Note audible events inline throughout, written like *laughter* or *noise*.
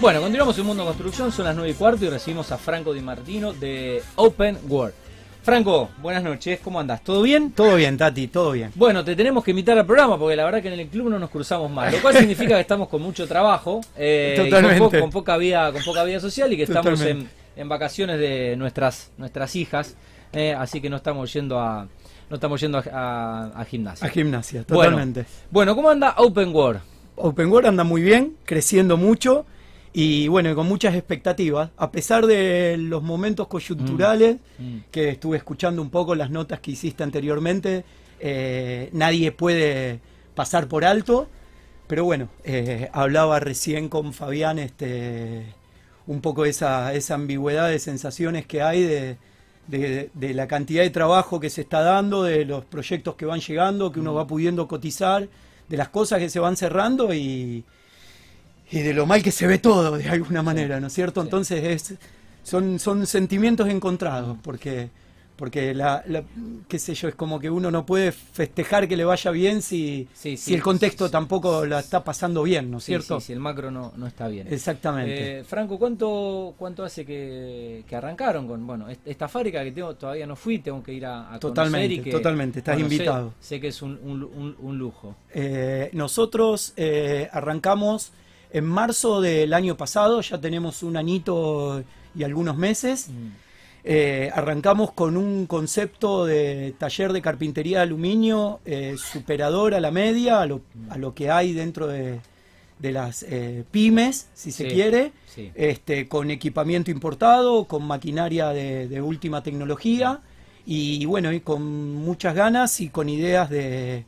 Bueno, continuamos en Mundo Construcción, son las 9 y cuarto y recibimos a Franco Di Martino de Open World. Franco, buenas noches, ¿cómo andas? ¿Todo bien? Todo bien, Tati, todo bien. Bueno, te tenemos que invitar al programa porque la verdad que en el club no nos cruzamos más, lo cual significa que estamos con mucho trabajo, eh, Totalmente. con, po- con poca vida, con poca vida social y que estamos en, vacaciones de nuestras nuestras hijas, eh, así que no estamos yendo a no estamos yendo a, a- a gimnasia. A gimnasia, Bueno. totalmente. Bueno, ¿cómo anda Open World? Open World anda muy bien, creciendo mucho y bueno, con muchas expectativas. A pesar de los momentos coyunturales, Mm. que estuve escuchando un poco las notas que hiciste anteriormente, eh, nadie puede pasar por alto. Pero bueno, eh, hablaba recién con Fabián este, un poco esa, esa ambigüedad de sensaciones que hay de, de- de la cantidad de trabajo que se está dando, de los proyectos que van llegando, que uno va pudiendo cotizar, de las cosas que se van cerrando y, y de lo mal que se ve todo de alguna manera, ¿no es cierto? Entonces es, son, son sentimientos encontrados, porque, porque la, la- qué sé yo, es como que uno no puede festejar que le vaya bien si, Sí, sí. si el contexto Sí, tampoco la está pasando bien, ¿no es cierto? sí, sí, el macro no, no está bien. Exactamente. Eh, Franco, ¿cuánto, cuánto hace que, que arrancaron con bueno est- esta fábrica que tengo todavía no fui, tengo que ir a, a Totalmente, conocer y que, totalmente, estás invitado. Sé, que es un, un- un- un lujo. Eh, nosotros eh, arrancamos en marzo del año pasado, ya tenemos un añito y algunos meses. Eh, arrancamos con un concepto de taller de carpintería de aluminio eh, superador a la media, a lo, a lo que hay dentro de, de las eh, pymes, si se Sí, quiere, sí. este, con equipamiento importado, con maquinaria de, de última tecnología y bueno, y con muchas ganas y con ideas de,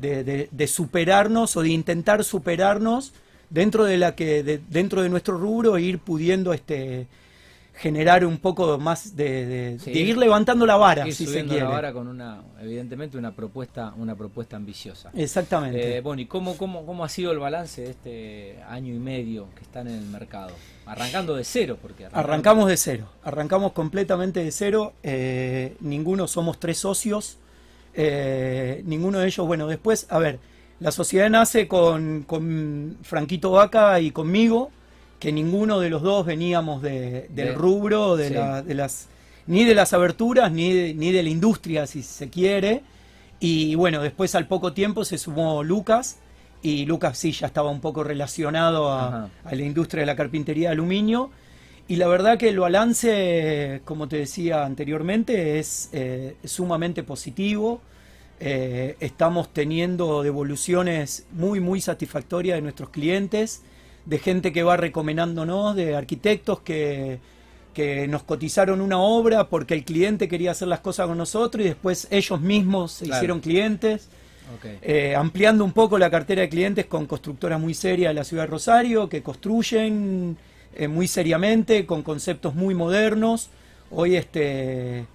de- de- de superarnos o de intentar superarnos dentro de la que de- dentro de nuestro rubro ir pudiendo este generar un poco más de, de- Sí. de ir levantando la vara Ir si se subiendo quiere la vara con una, evidentemente, una propuesta, una propuesta ambiciosa. exactamente Eh, bueno, ¿y cómo, cómo, cómo ha sido el balance de este año y medio que están en el mercado? Arrancando de cero, porque arrancaron- Arrancamos de cero, arrancamos completamente de cero, eh, ninguno somos tres socios, eh, ninguno de ellos, bueno, después, a ver, la sociedad nace con, con Franquito Vaca y conmigo, que ninguno de los dos veníamos de- del De- rubro, de, sí. la- de las, ni de las aberturas, ni de, ni de la industria, si se quiere, y bueno, después al poco tiempo se sumó Lucas, y Lucas sí ya estaba un poco relacionado a la industria de la carpintería de aluminio. Y la verdad que el balance, como te decía anteriormente, es eh, sumamente positivo. Eh, estamos teniendo devoluciones muy, muy satisfactorias de nuestros clientes, de gente que va recomendándonos, de arquitectos que, que nos cotizaron una obra porque el cliente quería hacer las cosas con nosotros y después ellos mismos se Claro. hicieron clientes. Eh, ampliando un poco la cartera de clientes con constructoras muy serias de la ciudad de Rosario, que construyen eh, muy seriamente, con conceptos muy modernos. Hoy este,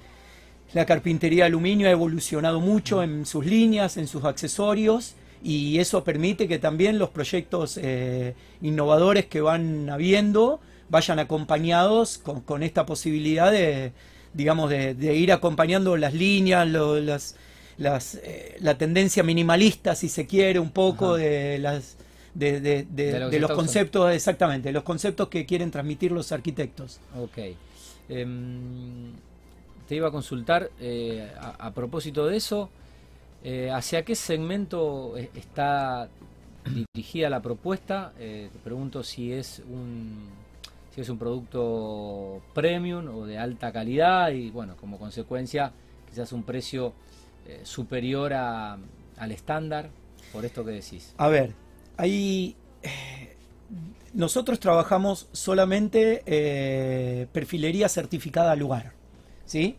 la carpintería de aluminio ha evolucionado mucho en sus líneas, en sus accesorios, y eso permite que también los proyectos eh, innovadores que van habiendo vayan acompañados con, con esta posibilidad de, digamos, de, de ir acompañando las líneas, lo- las, las, eh, la tendencia minimalista, si se quiere, un poco Ajá. de las de, los conceptos, exactamente, los conceptos que quieren transmitir los arquitectos. Ok. Em, te iba a consultar eh, a, a propósito de eso, eh, ¿hacia qué segmento eh, está dirigida la propuesta? Eh, te pregunto si es un si es un producto premium o de alta calidad y bueno, como consecuencia quizás un precio superior a- al estándar, por esto que decís. A ver, ahí nosotros trabajamos solamente perfilería certificada al lugar, ¿sí?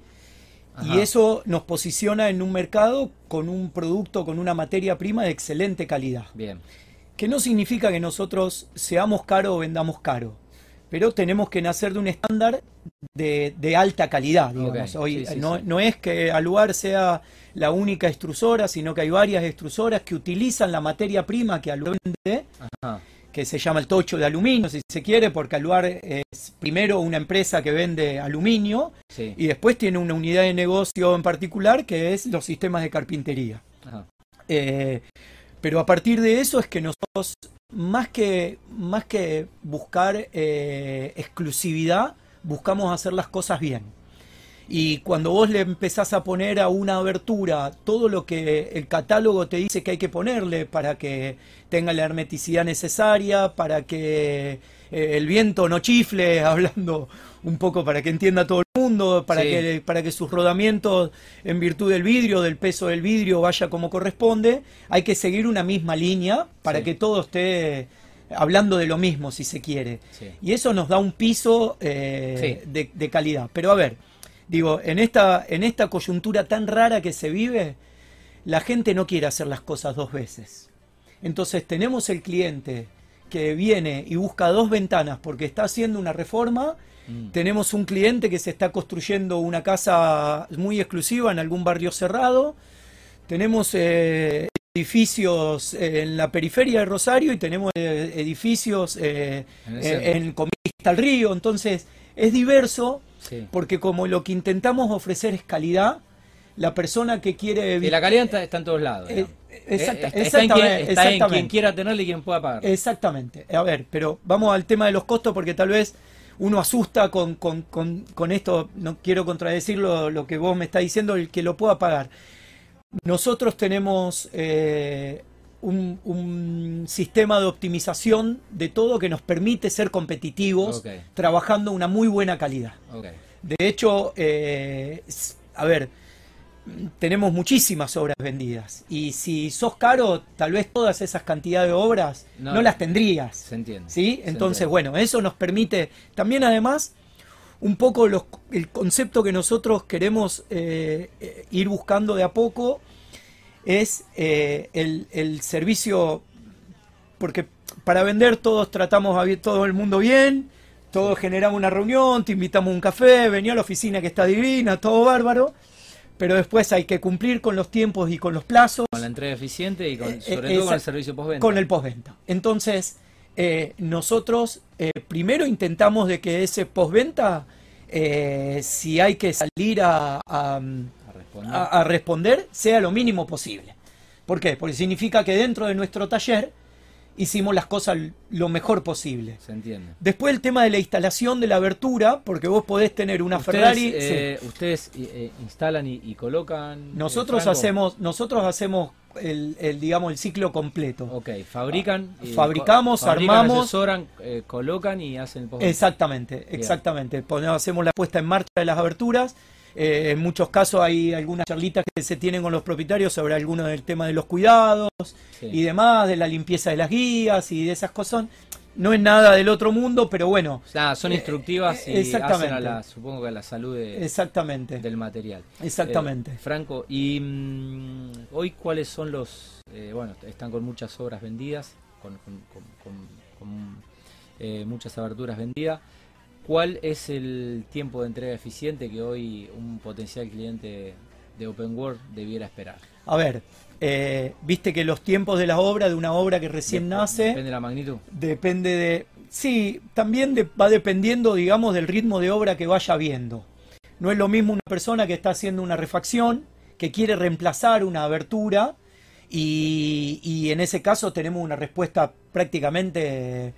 Ajá. Y eso nos posiciona en un mercado con un producto, con una materia prima de excelente calidad. Bien, Que no significa que nosotros seamos caro o vendamos caro, pero tenemos que nacer de un estándar de, de alta calidad, digamos. Hoy sí, sí, no, sí. no es que Aluar sea la única extrusora, sino que hay varias extrusoras que utilizan la materia prima que Aluar vende, ajá, que se llama el tocho de aluminio, si se quiere, porque Aluar es primero una empresa que vende aluminio sí, y después tiene una unidad de negocio en particular que es los sistemas de carpintería. ajá, Eh, pero a partir de eso es que nosotros más que, más que buscar eh, exclusividad, buscamos hacer las cosas bien. Y cuando vos le empezás a poner a una abertura todo lo que el catálogo te dice que hay que ponerle para que tenga la hermeticidad necesaria, para que eh, el viento no chifle, *laughs* hablando un poco para que entienda todo el mundo, para, que, para que sus rodamientos, en virtud del vidrio, del peso del vidrio, vaya como corresponde, hay que seguir una misma línea para que todo esté hablando de lo mismo, si se quiere. Y eso nos da un piso eh, de, de calidad. Pero a ver, Digo, en esta, en esta coyuntura tan rara que se vive, la gente no quiere hacer las cosas dos veces. Entonces tenemos el cliente que viene y busca dos ventanas porque está haciendo una reforma. Mm. Tenemos un cliente que se está construyendo una casa muy exclusiva en algún barrio cerrado. Tenemos eh, edificios en la periferia de Rosario y tenemos eh, edificios eh, en, en, al río. Entonces es diverso porque como lo que intentamos ofrecer es calidad, la persona que quiere... Y la calidad está, en todos lados. Eh, está, en quien, quiera tenerle y quien pueda pagar. Exactamente. A ver, pero vamos al tema de los costos porque tal vez uno asusta con, esto, no quiero contradecir lo, que vos me estás diciendo, el que lo pueda pagar. Nosotros tenemos eh, un, sistema de optimización de todo que nos permite ser competitivos trabajando una muy buena calidad. De hecho, eh, a ver, tenemos muchísimas obras vendidas y si sos caro, tal vez todas esas cantidades de obras no, las tendrías. Se entiende. ¿sí? Entonces, bueno, eso nos permite también además un poco el concepto que nosotros queremos eh, eh, ir buscando de a poco es eh, el, servicio, porque para vender todos tratamos a todo el mundo bien, todos generamos una reunión, te invitamos a un café, venía a la oficina que está divina, todo bárbaro, pero después hay que cumplir con los tiempos y con los plazos. Con la entrega eficiente y eh, sobre todo con el servicio postventa. Con el postventa. Entonces, eh, nosotros primero intentamos de que ese postventa, si hay que salir a a, responder sea lo mínimo posible. ¿Por qué? Porque significa que dentro de nuestro taller hicimos las cosas lo mejor posible. Se entiende. Después el tema de la instalación de la abertura, porque vos podés tener una Ferrari. Eh, ustedes eh, instalan y, colocan. Eh, nosotros hacemos, nosotros hacemos el, digamos el ciclo completo. Ok, fabrican, fabricamos, armamos, asesoran, colocan y hacen el Exactamente, exactamente. hacemos la puesta en marcha de las aberturas eh, en muchos casos hay algunas charlitas que se tienen con los propietarios sobre algunos del tema de los cuidados y demás, de la limpieza de las guías y de esas cosas. No es nada del otro mundo, pero bueno. son eh, instructivas y hacen a la, supongo que a la salud exactamente. del material. Exactamente. Eh, Franco, ¿y mm, hoy cuáles son los... bueno, están con muchas obras vendidas, con, muchas aberturas vendidas. ¿Cuál es el tiempo de entrega eficiente que hoy un potencial cliente de Open World debiera esperar? A ver, eh, viste que los tiempos de la obra, de una obra que recién nace... Depende de la magnitud. Depende de... Sí, también va dependiendo, digamos, del ritmo de obra que vaya viendo. No es lo mismo una persona que está haciendo una refacción, que quiere reemplazar una abertura, y, y en ese caso tenemos una respuesta prácticamente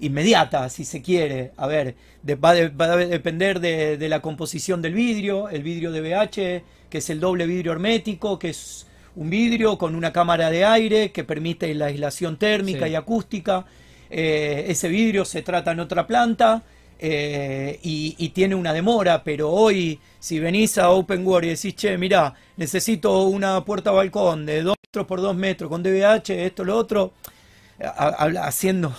inmediata, si se quiere. A ver, va, a depender de, la composición del vidrio, el vidrio de BH, que es el doble vidrio hermético, que es un vidrio con una cámara de aire que permite la aislación térmica y acústica. Eh, ese vidrio se trata en otra planta. Eh, y, tiene una demora, pero hoy si venís a Open World y decís, che, mirá, necesito una puerta balcón de 2 metros por 2 metros con DBH, esto, lo otro, haciendo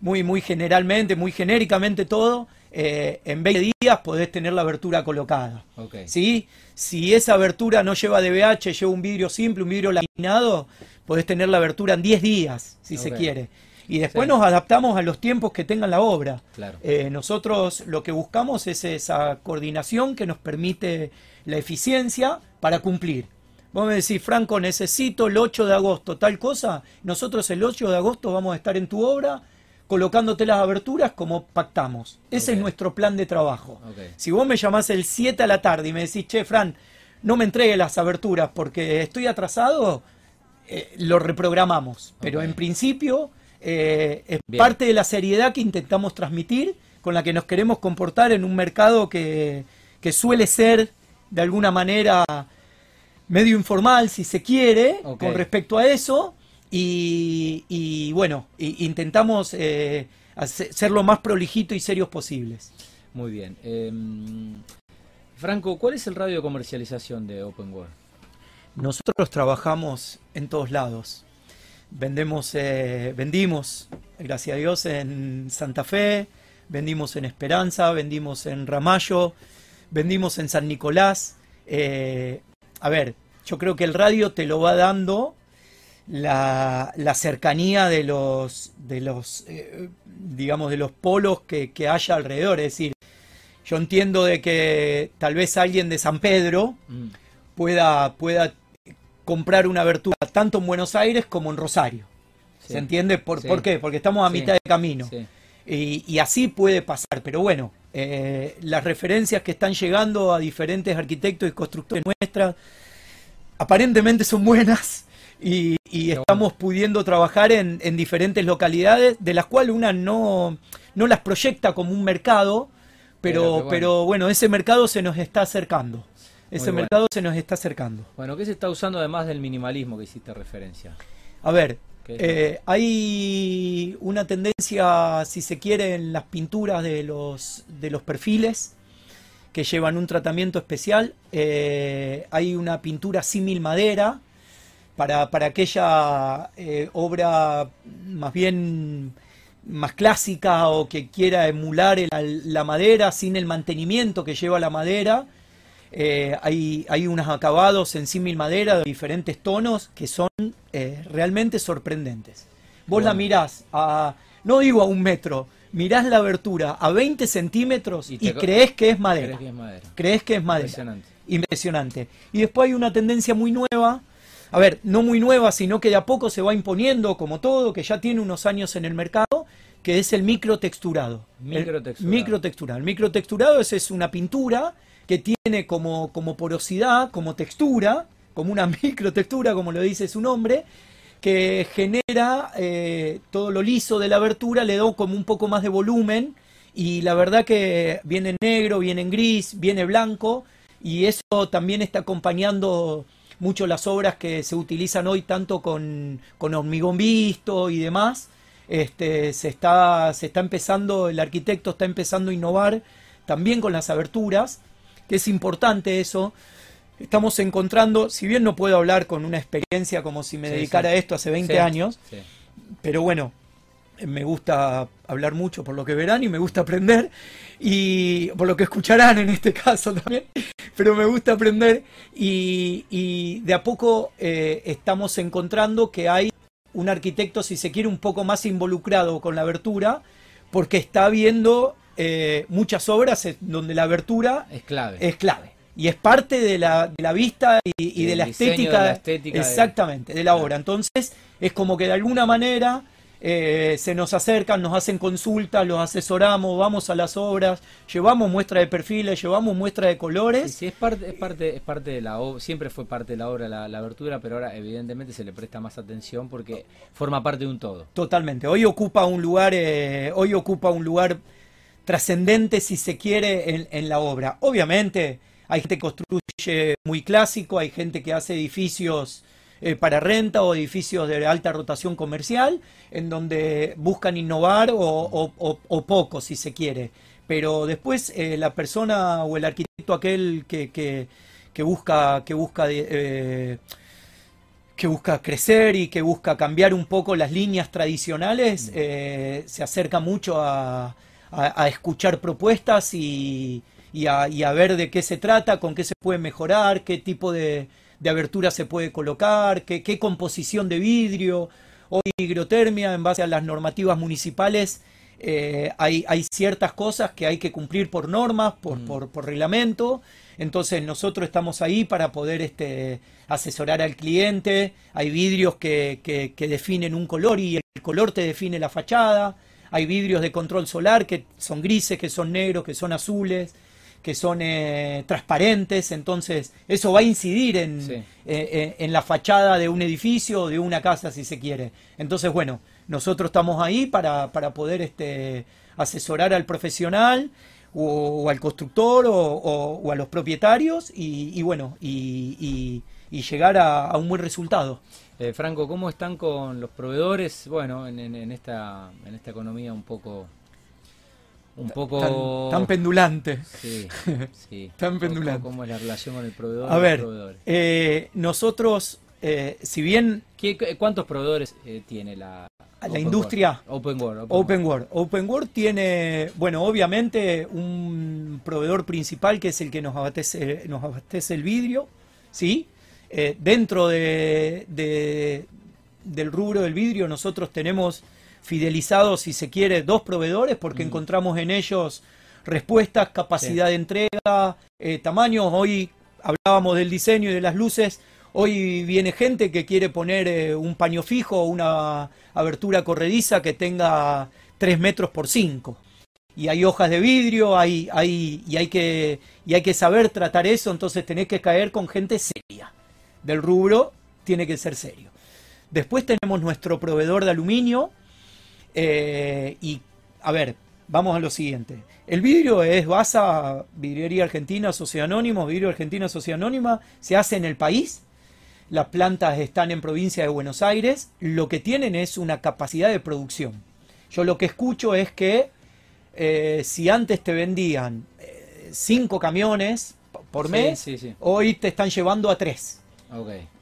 muy, muy generalmente, muy genéricamente todo, eh, en 20 días podés tener la abertura colocada. ¿sí? Si esa abertura no lleva DBH, lleva un vidrio simple, un vidrio laminado, podés tener la abertura en 10 días, si se quiere. Y después nos adaptamos a los tiempos que tenga la obra. Eh, nosotros lo que buscamos es esa coordinación que nos permite la eficiencia para cumplir. Vos me decís, Franco, necesito el 8 de agosto tal cosa. Nosotros el 8 de agosto vamos a estar en tu obra colocándote las aberturas como pactamos. Ese es nuestro plan de trabajo. Si vos me llamás el 7 a la tarde y me decís, che, Fran, no me entregue las aberturas porque estoy atrasado, eh, lo reprogramamos. Pero en principio eh, es parte de la seriedad que intentamos transmitir, con la que nos queremos comportar en un mercado que, suele ser de alguna manera medio informal, si se quiere, con respecto a eso. Y, bueno, intentamos eh, ser lo más prolijito y serios posibles. Muy bien. Em, Franco, ¿cuál es el radio de comercialización de Open World? Nosotros trabajamos en todos lados. Vendemos, eh, vendimos, gracias a Dios, en Santa Fe, vendimos en Esperanza, vendimos en Ramallo, vendimos en San Nicolás. Eh, a ver, yo creo que el radio te lo va dando la, cercanía de los, de los eh, digamos, de los polos que, que, haya alrededor. Es decir, yo entiendo de que tal vez alguien de San Pedro mm. pueda, pueda comprar una abertura tanto en Buenos Aires como en Rosario. ¿Se entiende? ¿Por, qué? Porque estamos a mitad de camino. Y, así puede pasar. Pero bueno, eh, las referencias que están llegando a diferentes arquitectos y constructores nuestras aparentemente son buenas y, estamos pudiendo trabajar en, diferentes localidades, de las cuales una no, no las proyecta como un mercado, pero, pero bueno, ese mercado se nos está acercando. Ese mercado se nos está acercando. Bueno, ¿qué se está usando además del minimalismo que hiciste referencia? A ver, eh, hay una tendencia, si se quiere, en las pinturas de los, de los perfiles que llevan un tratamiento especial. Eh, hay una pintura símil madera para, para aquella eh, obra más bien más clásica o que quiera emular la madera sin el mantenimiento que lleva la madera eh, hay, hay unos acabados en símil madera de diferentes tonos que son eh, realmente sorprendentes. Vos la mirás a, no digo a un metro, mirás la abertura a 20 centímetros y, crees que es madera. Crees que es madera. Impresionante. Impresionante. Y después hay una tendencia muy nueva, a ver, no muy nueva, sino que de a poco se va imponiendo, como todo, que ya tiene unos años en el mercado, que es el microtexturado. Microtexturado. El microtexturado. El microtexturado es, es una pintura que tiene como, como porosidad, como textura, como una *laughs* microtextura, como lo dice su nombre, que genera eh, todo lo liso de la abertura, le da como un poco más de volumen y la verdad que viene en negro, viene en gris, viene blanco y eso también está acompañando mucho las obras que se utilizan hoy tanto con, con hormigón visto y demás. Este, se, está, se está empezando, el arquitecto está empezando a innovar también con las aberturas que es importante eso. Estamos encontrando, si bien no puedo hablar con una experiencia como si me dedicara a esto hace 20 años, pero bueno, me gusta hablar mucho por lo que verán y me gusta aprender y por lo que escucharán en este caso también, pero me gusta aprender y, de a poco eh, estamos encontrando que hay un arquitecto, si se quiere, un poco más involucrado con la abertura, porque está viendo eh, muchas obras donde la abertura es clave. Es clave. Y es parte de la, de la vista y, de, la estética, exactamente, de... la obra. Entonces, es como que de alguna manera eh, se nos acercan, nos hacen consultas, los asesoramos, vamos a las obras, llevamos muestra de perfiles, llevamos muestra de colores. Sí, es parte, es parte, es parte de la obra, siempre fue parte de la obra la, la, abertura, pero ahora evidentemente se le presta más atención porque forma parte de un todo. Totalmente. Hoy ocupa un lugar, eh, hoy ocupa un lugar trascendente, si se quiere, en, la obra. Obviamente, hay gente que construye muy clásico, hay gente que hace edificios eh, para renta o edificios de alta rotación comercial, en donde buscan innovar o, poco, si se quiere. Pero después eh, la persona o el arquitecto aquel que, que, busca, que busca eh, que busca crecer y que busca cambiar un poco las líneas tradicionales, mm. se acerca mucho a, a, escuchar propuestas y, a, ver de qué se trata, con qué se puede mejorar, qué tipo de, abertura se puede colocar, qué, composición de vidrio. Hoy hidrotermia, en base a las normativas municipales, eh, hay, ciertas cosas que hay que cumplir por normas, por, mm. por, reglamento. Entonces nosotros estamos ahí para poder este, asesorar al cliente. Hay vidrios que, que definen un color y el color te define la fachada hay vidrios de control solar que son grises, que son negros, que son azules, que son eh, transparentes, entonces eso va a incidir en, eh, eh, en, la fachada de un edificio o de una casa si se quiere. Entonces, bueno, nosotros estamos ahí para, para poder este, asesorar al profesional o, al constructor o, a los propietarios y, bueno, y, llegar a, un buen resultado. Eh, Franco, ¿cómo están con los proveedores? Bueno, en, en, esta, en esta economía un poco un poco tan, pendulante. Sí, sí. *laughs* tan pendulante. ¿Cómo es la relación con el proveedor? A ver, eh, nosotros, eh, si bien... ¿Cuántos proveedores eh, tiene la, la industria? Open World. Open, World. Open World tiene, bueno, obviamente un proveedor principal que es el que nos abastece, nos abastece el vidrio, ¿sí? Dentro de, de, del rubro del vidrio nosotros tenemos fidelizados, si se quiere, dos proveedores, porque mm. encontramos en ellos respuestas, capacidad de entrega, eh, tamaños. Hoy hablábamos del diseño y de las luces. Hoy viene gente que quiere poner eh, un paño fijo, una abertura corrediza que tenga 3 metros por 5. Y hay hojas de vidrio, hay, hay, y, hay que, y hay que saber tratar eso, entonces tenés que caer con gente seria. Del rubro tiene que ser serio. Después tenemos nuestro proveedor de aluminio, eh, y, a ver, vamos a lo siguiente. El vidrio es Basa, Vidriería Argentina, Sociedad Anónima, Vidrio Argentina, Sociedad Anónima, se hace en el país. Las plantas están en provincia de Buenos Aires. Lo que tienen es una capacidad de producción. Yo lo que escucho es que eh, si antes te vendían eh, cinco camiones por mes, hoy te están llevando a tres.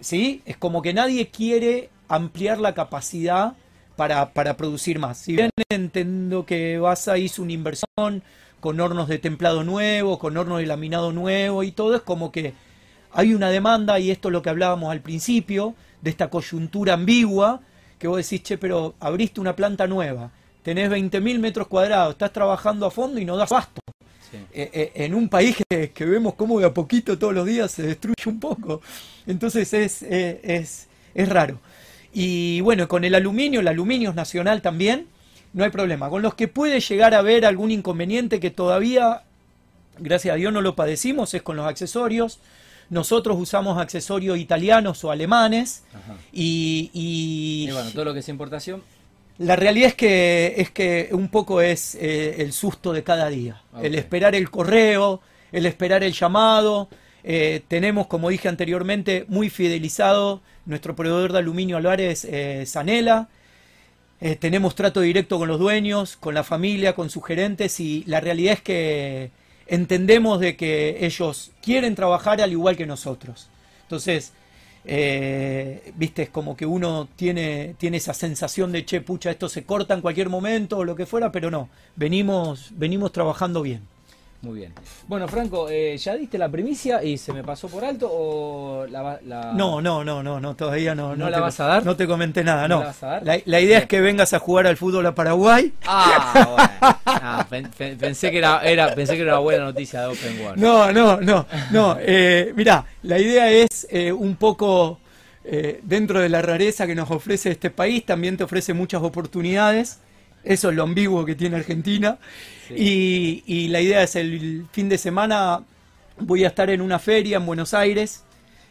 ¿Sí? Es como que nadie quiere ampliar la capacidad para, para producir más. Si bien entiendo que Basa hizo una inversión con hornos de templado nuevo, con hornos de laminado nuevo y todo, es como que hay una demanda, y esto es lo que hablábamos al principio, de esta coyuntura ambigua, que vos decís, che, pero abriste una planta nueva, tenés 20.000 metros cuadrados, estás trabajando a fondo y no das basto. Eh, eh, en un país que, que, vemos cómo de a poquito todos los días se destruye un poco. Entonces es, eh, es, es raro. Y bueno, con el aluminio, el aluminio es nacional también, no hay problema. Con los que puede llegar a haber algún inconveniente que todavía, gracias a Dios, no lo padecimos, es con los accesorios. Nosotros usamos accesorios italianos o alemanes y, y, bueno, todo lo que es importación. La realidad es que, es que un poco es eh, el susto de cada día. El esperar el correo, el esperar el llamado. Eh, tenemos, como dije anteriormente, muy fidelizado nuestro proveedor de aluminio Álvarez eh, Sanela. Eh, tenemos trato directo con los dueños, con la familia, con sus gerentes y la realidad es que entendemos de que ellos quieren trabajar al igual que nosotros. Entonces, eh, viste, es como que uno tiene, tiene esa sensación de, che, pucha, esto se corta en cualquier momento o lo que fuera, pero no, venimos, venimos trabajando bien. Muy bien. Bueno, Franco, eh, ¿ya diste la primicia y se me pasó por alto o la, No, no, no, no, no, todavía no. ¿No, la vas a dar? No te comenté nada, no. La, idea es que vengas a jugar al fútbol a Paraguay. Ah, bueno. Ah, pensé, que era, era, pensé que era una buena noticia de Open World. No, no, no, no. Eh, mirá, la idea es eh, un poco... Eh, dentro de la rareza que nos ofrece este país, también te ofrece muchas oportunidades. Eso es lo ambiguo que tiene Argentina. Y, la idea es el fin de semana voy a estar en una feria en Buenos Aires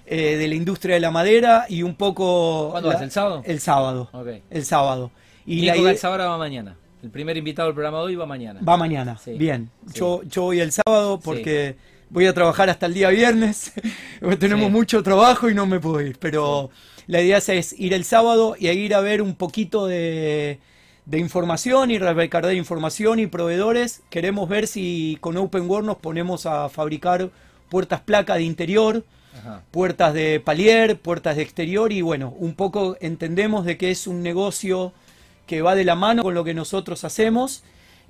eh, de la industria de la madera y un poco... ¿Cuándo vas? ¿El sábado? El sábado. El sábado. Y la idea... va mañana. El primer invitado del programa de hoy va mañana. Va mañana, bien. Yo, yo voy el sábado porque voy a trabajar hasta el día viernes. *laughs* Tenemos mucho trabajo y no me puedo ir. Pero la idea es ir el sábado y ir a ver un poquito de de información y recargar información y proveedores. Queremos ver si con Open World nos ponemos a fabricar puertas placa de interior, puertas de palier, puertas de exterior y bueno, un poco entendemos de que es un negocio que va de la mano con lo que nosotros hacemos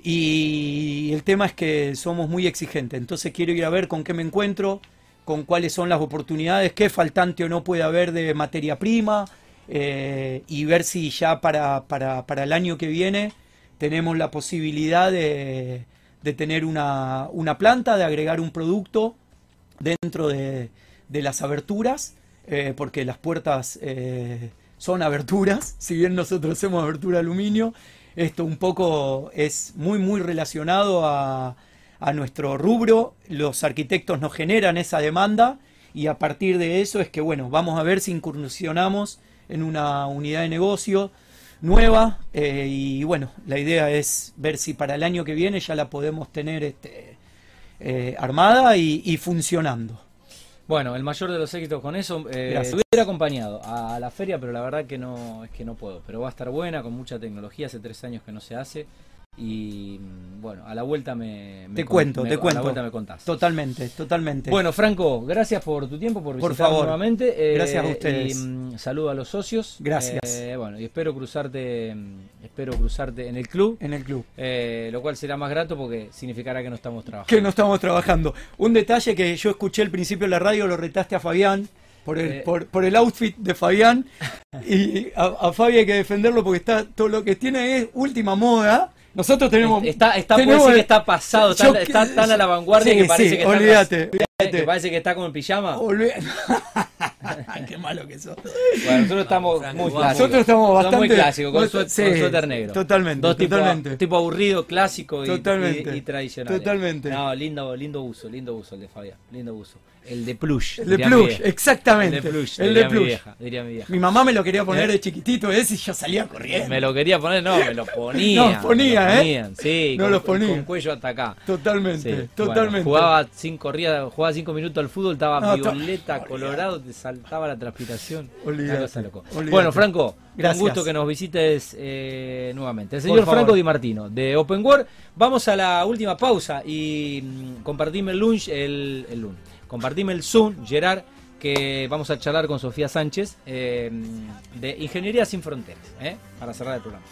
y el tema es que somos muy exigentes. Entonces quiero ir a ver con qué me encuentro, con cuáles son las oportunidades, qué faltante o no puede haber de materia prima, eh, y ver si ya para, para, para, el año que viene tenemos la posibilidad de, de tener una, una, planta, de agregar un producto dentro de, de las aberturas, eh, porque las puertas eh, son aberturas, *laughs* si bien nosotros hacemos abertura aluminio, esto un poco es muy muy relacionado a, a nuestro rubro, los arquitectos nos generan esa demanda y a partir de eso es que bueno, vamos a ver si incursionamos en una unidad de negocio nueva eh, y bueno, la idea es ver si para el año que viene ya la podemos tener este, eh, armada y, y funcionando. Bueno, el mayor de los éxitos con eso. Eh, hubiera acompañado a la feria, pero la verdad que no es que no puedo. Pero va a estar buena, con mucha tecnología. Hace tres años que no se hace. Y bueno, a la vuelta me. me Te con- cuento, me- te A cuento. la vuelta me contás. Totalmente, totalmente. Bueno, Franco, gracias por tu tiempo, por Por visitar favor. nuevamente. Eh, Gracias a ustedes. Y mm, saludo a los socios. Gracias. Eh, bueno, y espero cruzarte, mm, espero cruzarte en el club, en el club. eh, lo cual será más grato porque significará que no estamos trabajando. Que no estamos trabajando. Un detalle que yo escuché al principio de la radio, lo retaste a Fabián. Por el, Eh. por, por el outfit de Fabián. *laughs* Y a, a Fabi hay que defenderlo porque está todo lo que tiene es última moda. Nosotros tenemos. Está, está, puede tenemos- decir que está pasado, está, Yo- está tan a la vanguardia Sí, que parece sí, que está olvídate, que olvídate. parece que está como en pijama. Olvi- *laughs* Qué malo que sos. Bueno, nosotros estamos Franco, muy clásicos. Nosotros estamos Somos bastante. muy clásicos, con, sué- Sí, con suéter negro. Totalmente, Dos totalmente. tipo aburrido, clásico y, Totalmente, y- y tradicional. totalmente. No, lindo, lindo uso, lindo uso el de Fabián, lindo uso. El de plush. El de mi plush, exactamente. El de plush, El diría de mi plush. vieja, diría mi vieja. Mi mamá me lo quería poner ¿Eh? de chiquitito ese y yo salía corriendo. Me lo quería poner, no, me lo *laughs* ponía. No, ponía, me lo ¿eh? Sí, No con, los ponía. con cuello hasta acá. Totalmente, Sí, bueno, totalmente. jugaba cinco corridas, jugaba cinco minutos al fútbol, estaba No, violeta, olvidate. colorado, te saltaba la transpiración. Olvidate, cosa loco. olvidate. Bueno, Franco, Gracias. un gusto que nos visites eh, nuevamente. El señor. Franco Di Martino, de Open World. Vamos a la última pausa y mm, compartime el lunch, el, el lunch. Compartime el Zoom, Gerard, que vamos a charlar con Sofía Sánchez eh, de Ingeniería Sin Fronteras, ¿eh? para cerrar el programa.